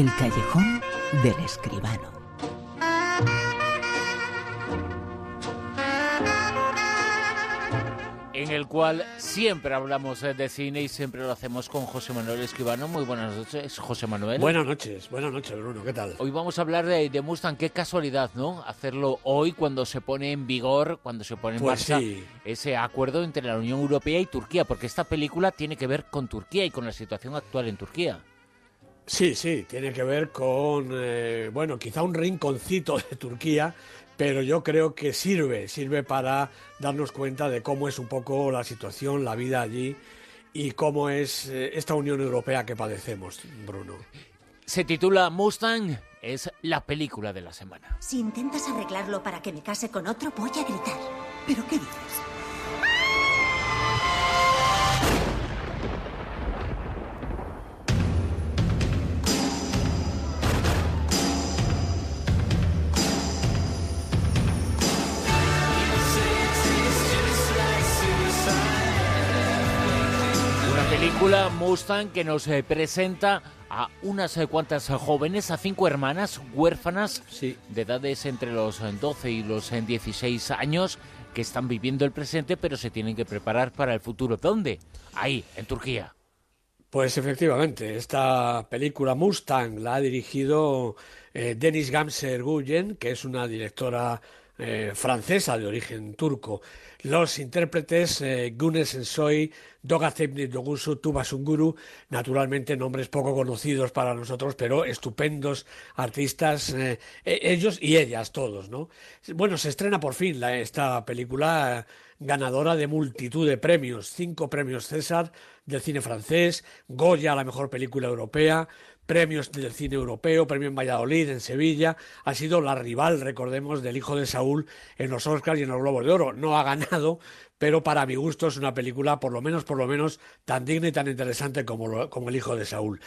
El callejón del escribano. en el cual siempre hablamos eh, de cine y siempre lo hacemos con José Manuel Escribano. Muy buenas noches, José Manuel. Buenas noches, buenas noches, Bruno, ¿qué tal? Hoy vamos a hablar de, de Mustang. Qué casualidad, ¿no? Hacerlo hoy cuando se pone en vigor, cuando se pone en Pues marcha sí. ese acuerdo entre la Unión Europea y Turquía, porque esta película tiene que ver con Turquía y con la situación actual en Turquía. Sí, sí, tiene que ver con, eh, bueno, quizá un rinconcito de Turquía, pero yo creo que sirve, sirve para darnos cuenta de cómo es un poco la situación, la vida allí y cómo es eh, esta Unión Europea que padecemos, Bruno. Se titula Mustang, es la película de la semana. Si intentas arreglarlo para que me case con otro, voy a gritar. ¿Pero qué dices? Película Mustang que nos eh, presenta a unas eh, cuantas eh, jóvenes, a cinco hermanas huérfanas Sí. de edades entre los eh, 12 y los eh, 16 años que están viviendo el presente pero se tienen que preparar para el futuro. ¿Dónde? Ahí, en Turquía. Pues efectivamente, esta película Mustang la ha dirigido eh, Deniz Gamser Guyen, que es una directora eh, francesa de origen turco. Los intérpretes eh, Güneş Ensoy, Doga Dogusu, Tuba Sunguru, naturalmente nombres poco conocidos para nosotros, pero estupendos artistas, eh, e- ellos y ellas todos, ¿no? Bueno, se estrena por fin la- esta película ganadora de multitud de premios, cinco premios César del cine francés, Goya, la mejor película europea, premios del cine europeo, premio en Valladolid, en Sevilla, ha sido la rival, recordemos, del hijo de Saúl en los Oscars y en los Globos de Oro. No ha ganado, Hallo pero para mi gusto es una película, por lo menos, por lo menos, tan digna y tan interesante como, lo- como el hijo de Saúl.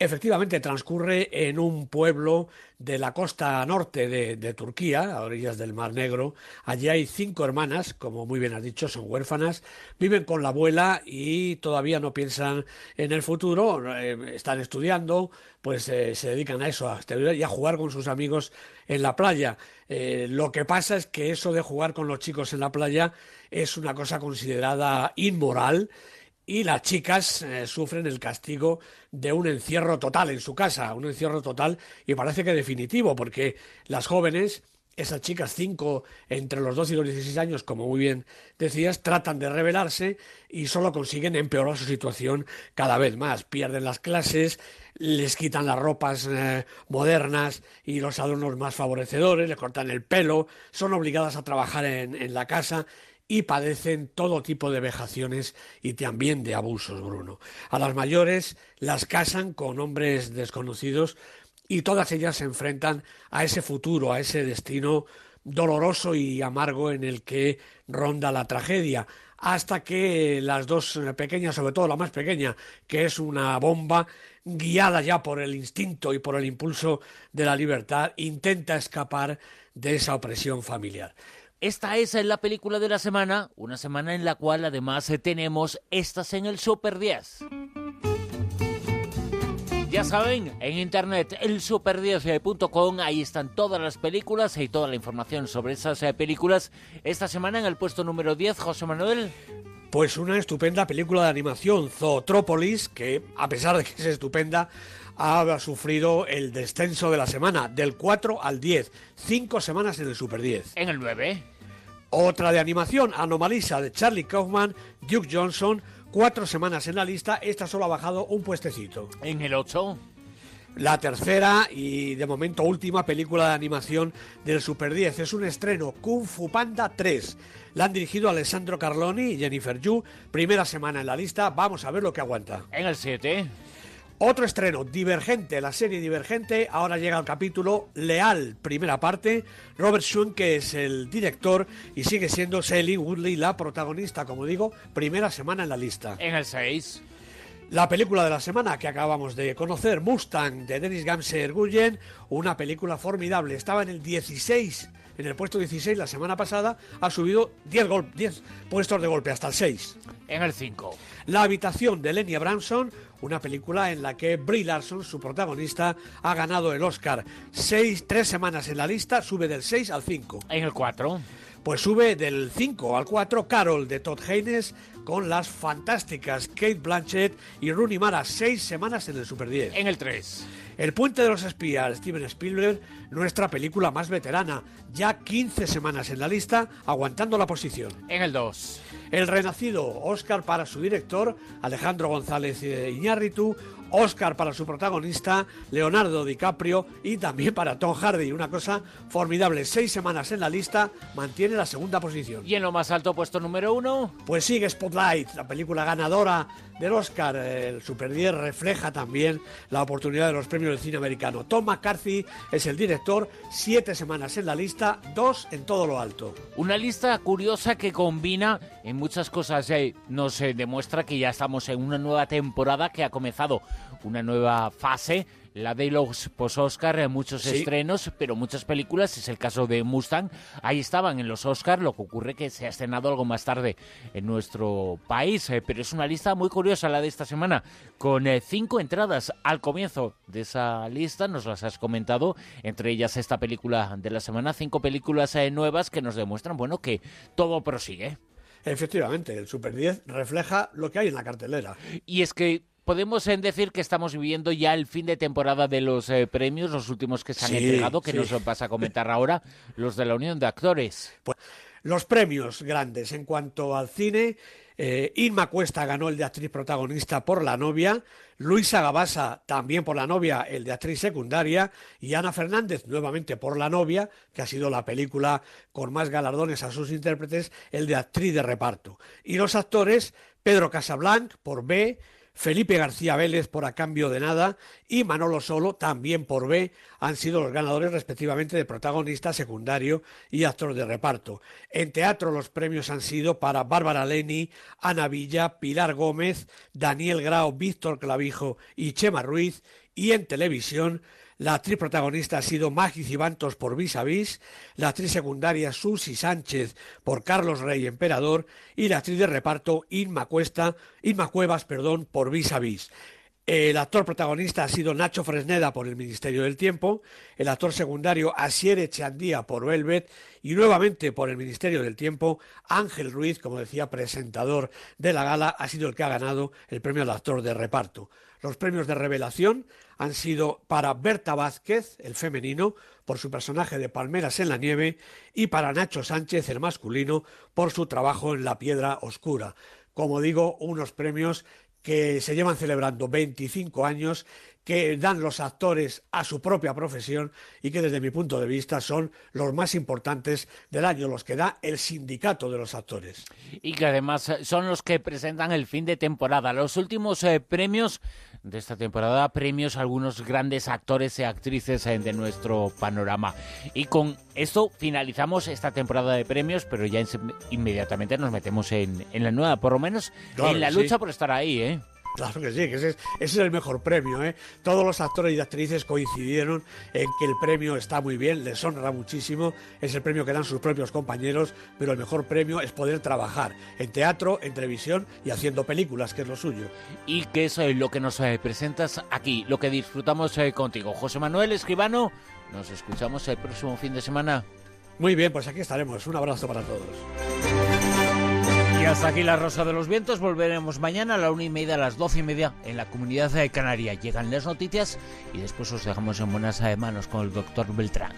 Efectivamente, transcurre en un pueblo de la costa norte de, Turquía, a orillas del Mar Negro. Allí hay cinco hermanas, como muy bien has dicho, son huérfanas, viven con la abuela y todavía no piensan en el futuro, eh, están estudiando, pues eh, se dedican a eso, a estudiar y a jugar con sus amigos en la playa. Eh, lo que pasa es que eso de jugar con los chicos en la playa es una cosa considerada inmoral y las chicas eh, sufren el castigo de un encierro total en su casa, un encierro total y parece que definitivo, porque las jóvenes, esas chicas cinco entre los 12 y los 16 años, como muy bien decías, tratan de rebelarse y solo consiguen empeorar su situación cada vez más. Pierden las clases, les quitan las ropas eh, modernas y los adornos más favorecedores, les cortan el pelo, son obligadas a trabajar en, en la casa y padecen todo tipo de vejaciones y también de abusos, Bruno. A las mayores las casan con hombres desconocidos y todas ellas se enfrentan a ese futuro, a ese destino doloroso y amargo en el que ronda la tragedia, hasta que las dos pequeñas, sobre todo la más pequeña, que es una bomba, guiada ya por el instinto y por el impulso de la libertad, intenta escapar de esa opresión familiar. Esta es la película de la semana, una semana en la cual además eh, tenemos estas en el Super 10. Ya saben, en internet el super10.com, ahí están todas las películas y toda la información sobre esas eh, películas. Esta semana en el puesto número 10, José Manuel. Pues una estupenda película de animación, Zootrópolis, que a pesar de que es estupenda, ha sufrido el descenso de la semana, del 4 al 10, cinco semanas en el Super 10. En el 9. Otra de animación, Anomalisa, de Charlie Kaufman, Duke Johnson, cuatro semanas en la lista, esta solo ha bajado un puestecito. En el 8. La tercera y de momento última película de animación del Super 10 es un estreno, Kung Fu Panda 3. La han dirigido Alessandro Carloni y Jennifer Yu. Primera semana en la lista, vamos a ver lo que aguanta. En el 7. Otro estreno, Divergente, la serie Divergente, ahora llega el capítulo Leal, primera parte. Robert Shun, que es el director, y sigue siendo Sally Woodley la protagonista, como digo, primera semana en la lista. En el 6. La película de la semana que acabamos de conocer, Mustang, de Dennis Gamser Guyen, una película formidable. Estaba en el 16, en el puesto 16 la semana pasada, ha subido 10, gol- 10 puestos de golpe hasta el 6. En el 5. La habitación de Lenny Abramson, una película en la que Brie Larson, su protagonista, ha ganado el Oscar. Seis, tres semanas en la lista, sube del 6 al 5. En el 4. Pues sube del 5 al 4 Carol de Todd Haynes con las fantásticas Kate Blanchett y Rooney Mara, seis semanas en el Super 10. En el 3. El puente de los espías, Steven Spielberg, nuestra película más veterana, ya 15 semanas en la lista, aguantando la posición. En el 2. El renacido Oscar para su director, Alejandro González Iñárritu, Oscar para su protagonista, Leonardo DiCaprio y también para Tom Hardy. Una cosa formidable, seis semanas en la lista, mantiene la segunda posición. ¿Y en lo más alto puesto número uno? Pues sigue Spotlight, la película ganadora del Oscar. El Super 10 refleja también la oportunidad de los premios del cine americano. Tom McCarthy es el director, siete semanas en la lista, dos en todo lo alto. Una lista curiosa que combina en muchas cosas. Eh, nos eh, demuestra que ya estamos en una nueva temporada que ha comenzado una nueva fase, la de los post-Oscar, eh, muchos estrenos, pero muchas películas, es el caso de Mustang, ahí estaban en los Oscar, lo que ocurre que se ha estrenado algo más tarde en nuestro país, eh, pero es una lista muy curiosa la de esta semana, con eh, cinco entradas al comienzo de esa lista, nos las has comentado, entre ellas esta película de la semana, cinco películas nuevas que nos demuestran, bueno, que todo prosigue. Efectivamente, el Super 10 refleja lo que hay en la cartelera. Y es que podemos eh, decir que estamos viviendo ya el fin de temporada de los eh, premios, los últimos que se han entregado, que nos vas a comentar ahora, los de la Unión de Actores. Pues, los premios grandes en cuanto al cine. Eh, Inma Cuesta ganó el de actriz protagonista por La novia, Luisa Gabasa también por La novia, el de actriz secundaria, y Ana Fernández nuevamente por La novia, que ha sido la película con más galardones a sus intérpretes, el de actriz de reparto. Y los actores, Pedro Casablanc por B, Felipe García Vélez por A Cambio de Nada y Manolo Solo, también por B, han sido los ganadores respectivamente de protagonista secundario y actor de reparto. En teatro los premios han sido para Bárbara Leni, Ana Villa, Pilar Gómez, Daniel Grau, Víctor Clavijo y Chema Ruiz y en televisión la actriz protagonista ha sido Maggie Cibantos por Vis a Vis, la actriz secundaria Susi Sánchez por Carlos Rey Emperador y la actriz de reparto Inma Cuesta, Inma Cuevas, perdón, por Vis a Vis. El actor protagonista ha sido Nacho Fresneda por El Ministerio del Tiempo, el actor secundario Asiere Chandía por Velvet y nuevamente por El Ministerio del Tiempo, Ángel Ruiz, como decía, presentador de la gala, ha sido el que ha ganado el premio al actor de reparto. Los premios de revelación han sido para Berta Vázquez, el femenino, por su personaje de Palmeras en la Nieve, y para Nacho Sánchez, el masculino, por su trabajo en La Piedra Oscura. Como digo, unos premios que se llevan celebrando 25 años que dan los actores a su propia profesión y que desde mi punto de vista son los más importantes del año, los que da el sindicato de los actores. Y que además son los que presentan el fin de temporada. Los últimos eh, premios de esta temporada, premios a algunos grandes actores y actrices eh, de nuestro panorama. Y con esto finalizamos esta temporada de premios, pero ya inmediatamente nos metemos en, la nueva, por lo menos en la lucha por estar ahí, ¿eh? Claro que sí, que ese es, el mejor premio. ¿eh? Todos los actores y actrices coincidieron en que el premio está muy bien, les honra muchísimo, es el premio que dan sus propios compañeros, pero el mejor premio es poder trabajar en teatro, en televisión y haciendo películas, que es lo suyo. Y que es eh, lo que nos eh, presentas aquí, lo que disfrutamos eh, contigo. José Manuel Escribano, nos escuchamos el próximo fin de semana. Muy bien, pues aquí estaremos. Un abrazo para todos. Y hasta aquí la Rosa de los Vientos. Volveremos mañana a la una y media, a las doce y media en la comunidad de Canaria. Llegan las noticias y después os dejamos en buenas manos con el doctor Beltrán.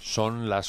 Son las